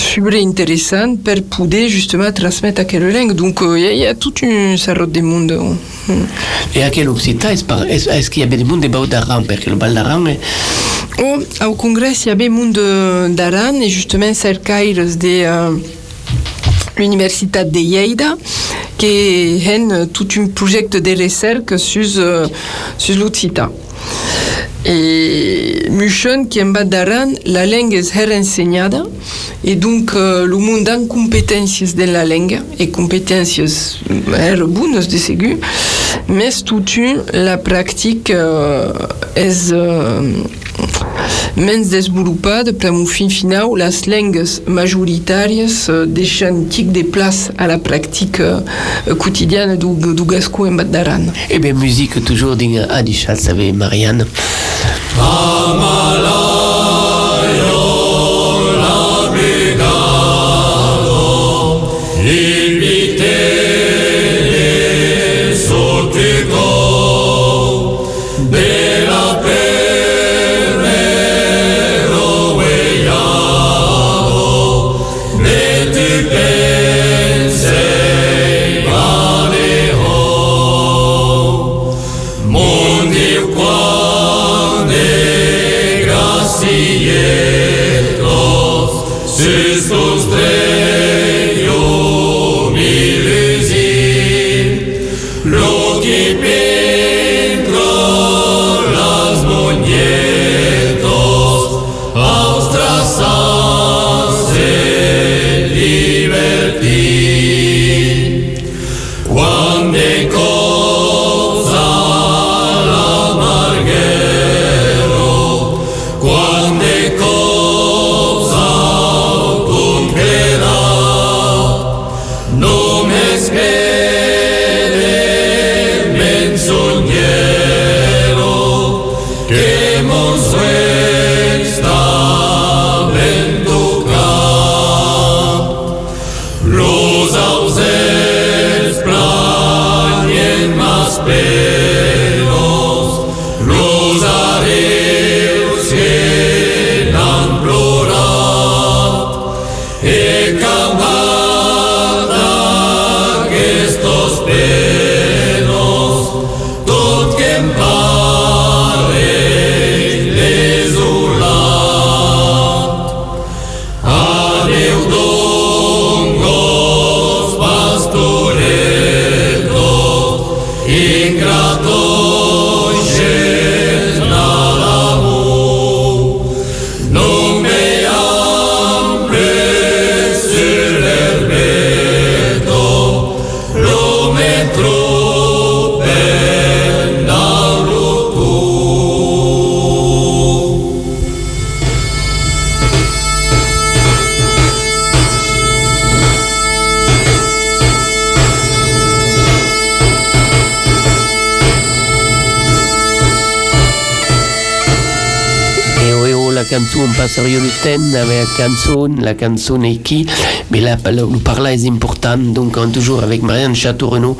super interessant per poder justement transmettre aquella langue. Donc uh, hi, ha, hi ha tot un sarrot de monde. Mm. Et à quel Occità est-ce qu'il y avait des mondes de Bau d'Aran Parce que le est. Oh, au congrès, il y avait monde d'Aran et justement cercaires de uh, l'Universitat de Lleida qui ont tout un projet de recherche sur, uh, sur. Et Muchon, qui en bas d'Aran, la langue est enseignada et donc uh, le monde a compétences de la langue et compétences er bonnes de segur, mais tout un, la pratique uh, est uh, menys desenvolupada per un fin final les lengues majoritàries eh, deixen tic de place a la pràctica eh, quotidiana du, du gascó en Bat d'Aran. Eh bien, musique toujours din Adichat, savez, Marianne. Et canzone on passe rio de ten avec la canzone, la canzone et qui, mais là, nous parler est important, donc on, toujours avec Marianne Château-Renaud,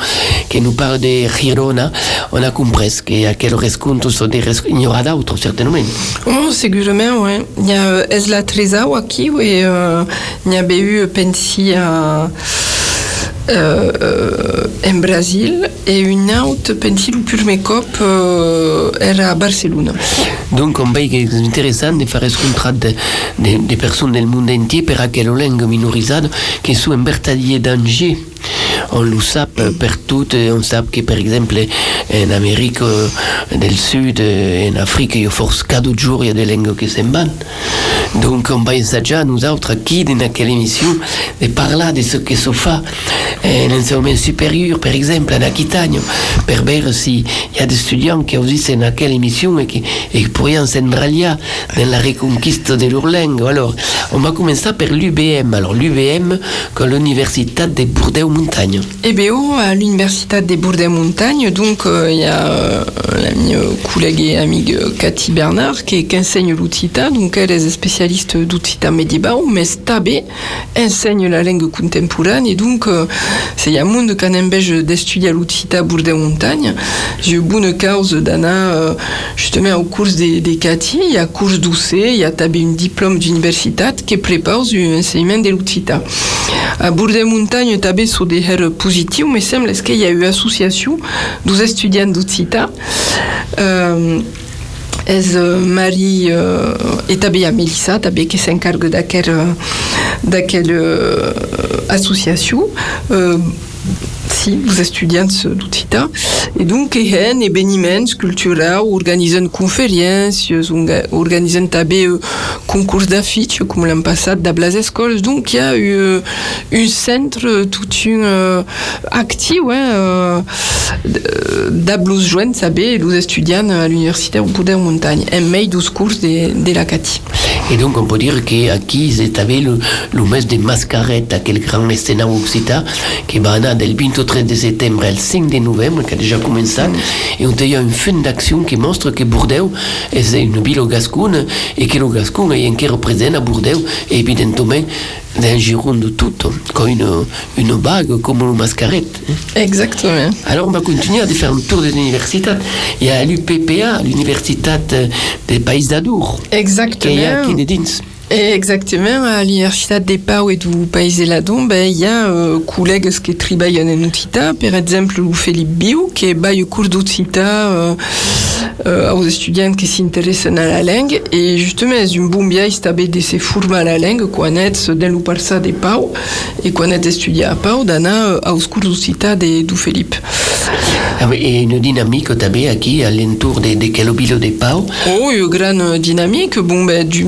qui nous parle de Girona, on a compris que quel resconto sont des il y aura d'autres certainement. Oh, segurament, ouais. Il y a euh, Esla Trezau aquí, et euh, il y a BU Pensi euh, euh, en Brasil, et une autre Purmecop euh, era a Barcelona. Donc on veut que c'est intéressant de faire rencontrer des de, de personnes du monde entier per aquella langue minorisada che sono in vertadier danger. On le sait partout, on sait que par exemple en Amérique del Sud, en Afrique, il y a force cada jour a des langues qui s'en vanno. Donc on va ensaggiare nous autres qui dans quelle émission de parler de ce que se fait en enseignement supérieur, par exemple en Aquitagne, per ver si il y a des étudiants qui aussi dans quelle émission et qui, et s'enralier dans la reconquista de leur langue. Alors, on va commencer par l'UBM. Alors, l'UBM, comme l'Université de Bordeaux-Montagne. EBO à l'Université des Bourdes Montagne, donc euh, il y a euh, l'ami euh, collègue et amie euh, Cathy Bernard qui, enseigne l'Utsita, donc elle est spécialiste d'Utsita médiéval, mais Stabé enseigne la langue contemporaine et donc euh, c'est a monde qui empêche d'étudier l'Utsita Bourdes Montagne. J'ai eu bonne cause d'Anna justement au cours des, des Cathy, il y a cours d'UC, il y a tabé un diplôme d'université qui prépare l'enseignement de l'Utsita. À Bourdes Montagne, tabé sur des heures positifs, mais semble qu'il y a eu association dos étudiants d'Utsita. Euh, és euh, Marie euh, et també hi ha Melissa també que s'encarga d'aquella d'aquella euh, association euh, si, os estudiants d'Utsita. E donc ehen eveniments culturals, organitzen conferències, orga- organitzen també concours d'affiches comme l'an passé da Blas Escoles. Donc il y a eu euh, un centre tout une euh, actif ouais, euh, da blues joint saber les étudiants à l'université au Poudre Montagne. Un mai dos cours de, de la Cati. Et donc on peut dire qu'aquí ils avaient le, le mes de Mascarette, quel grand escenario occità, qui va aller del 23 de septembre al 5 de novembre, qui a déjà commencé, et on a eu une fin d'action qui montre que Bordeaux est une ville gasconne, et que le Gascon est encore présent à Bordeaux, et évidemment d'un giron de tout, comme une, une bague comme le Mascarette. hein. Exactement. Alors on va continuer à faire le tour des universités. Il y a l'UPPA, l'Université des Pays d'Adour, qui est Exactement. qui est dins. Exactement, à l'Université de Pau et du Pays de Ladon, ben, il y a euh, collègues qui travaillent en Utita, par exemple le Philippe Biou, qui est bail cours d'Utita euh, euh, aux étudiants qui s'intéressent à la langue, et justement, c'est une bonne biais de se former à la langue, qu'on est dans le Parsa de Pau, et qu'on est étudié à Pau, euh, aux cours d'Utita de Philippe. Ah oui, Et une dynamique tabe aquí, à l'entour de, de Calobilo de Pau? Oh, une grande dynamique. Bon, ben, du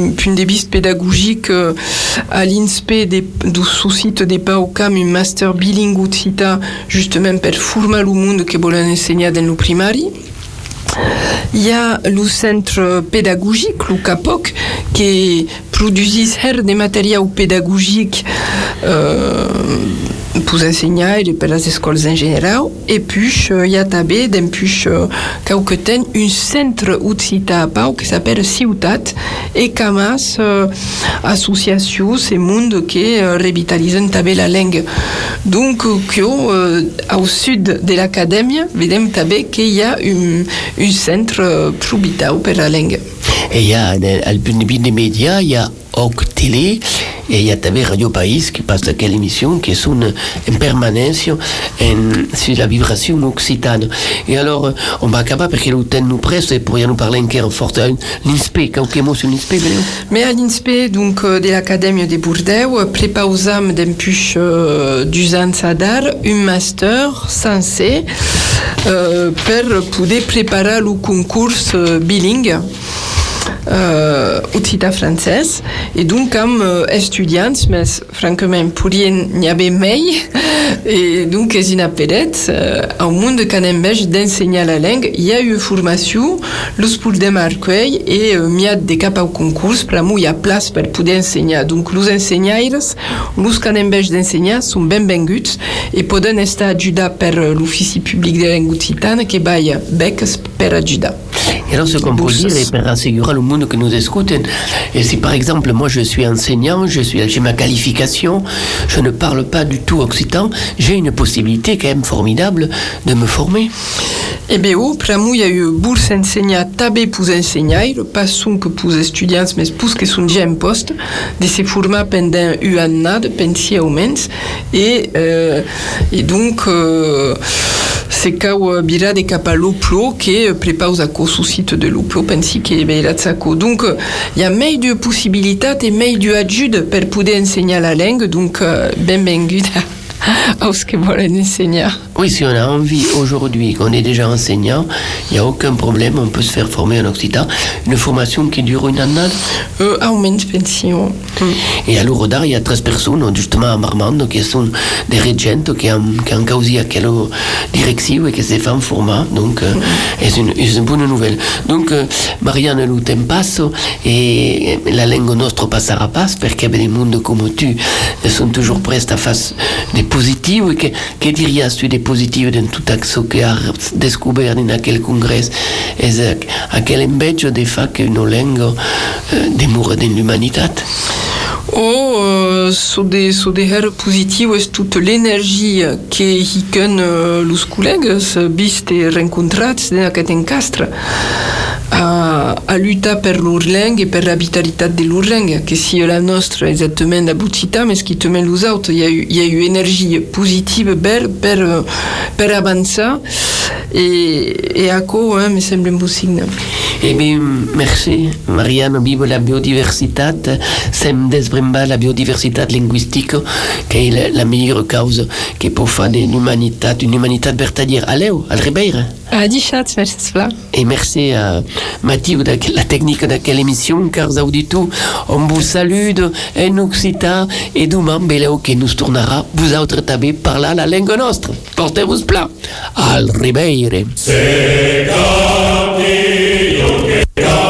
pédagogique, euh, à l'INSPE, du sous-site des PAOCAM, un master bilingue ucita, justement, per former le monde que volen enseigner dans le primari. Il y a le centre pédagogique, le CAPOC, qui produit des matériaux pédagogiques euh, pour enseigner et pour les écoles en général. Et puis, euh, il y a puis, euh, un centre qui s'appelle Ciutat et Camas, euh, association, c'est monde qui euh, revitalisent la langue. Donc, euh, que, au sud de l'académie, vedem tabé qu'il y a un, un centre probitau per la langue. Et il y a, à le point de vue des médias, il y a Oc Télé, et il y a tabe Radio País qui passe quelle émission qui sont en permanence en, sur la vibration occitane. Et alors, euh, on va acabar parce que le temps nous presse et pour y nous parler encore fort. L'INSPE, quelques mots sur l'INSPE, Mais à l'INSPE, donc, euh, de l'Académie de Bordeaux, euh, prépausam d'empuche euh, du Zansadar, un master censé euh, per poder préparer le concours bilingue euh, occità francès et donc comme euh, étudiants mais francament pourrien n'y avait mai. Et donc és une appellet euh, au monde quand même d'enseigner la langue il y a eu formation los podem marquer et euh, m'y a des cap au concours. Per il y a place per poder enseigner. Donc los ensenyaires los quand même d'enseigner sont ben benguts et poden estar ajuda per euh, l'ofici public de langue occitana que baia beques per ajudar Et alors, ce et pour assurer le monde que nous écoute, et si par exemple, moi je suis enseignant, je suis, j'ai ma qualification, je ne parle pas du tout occitan, j'ai une possibilité quand même formidable de me former. E bé, oh, per mu hi ha eu bourse ensenyar també pus ensenyar, pas son que pus estudiants, mais pus que són ja en post, de se formar pendant un an, pensi auments, et, euh, et donc, euh, se cau uh, bira de cap a l'Oplo, que prepaus a co site de l'Oplo, pensi la tsaco. Donc, uh, hi ha mei de possibilitat e mei de ajuda per poder ensenyar la langue, donc, uh, que ensenyar. Oui, si on a envie aujourd'hui, qu'on est déjà enseignant, il n'y a aucun problème, on peut se faire former en occitan. Une formation qui dure une année. Uh, auments pension. Mm. Et à l'Ourodar, il y a 13 personnes, justement à Marmande, qui sont des régentes, qui ont, qui ont causé à quelle direction et qui se font former. Donc, euh, et c'est une, une bonne nouvelle. Donc, euh, Marianne, le temps passe et la langue nostra passera pas, parce qu'il y a des mondes comme tu sont toujours prêts à faire des positiu e que, que dirias tu de positiu din tout ce que a descobert din aquel congrès es aquel embejo de fa que una lengua eh, demora din l'humanitat? De Oh, euh, so de so de her positiu és toute l'énergie que hiken uh, los collègues vist e rencontrats en aquest encastre a, a lluitar per l'urleng e per la vitalitat de l'urleng que si la nostra exactament mais qui també los autres il y a eu, il y a eu énergie positive per, per, per avançar e, e aco eh, me sembla un bon signe Eh bien, merci, Marianne. Vive la biodiversitat. Sem desbrembar la biodiversitat linguistique, qui est la, meilleure cause que peut faire de l'humanité, une humanité vertadière. Allez, al Ribeira? A dichat, merci. Et merci à Mathieu de la technique de quelle émission, car auditou, on vous salue en occitan et demain, beleu que nous tournera, vous autres tabé par là la langue nostre. Portez-vous plat. Al Ribeira. Yeah.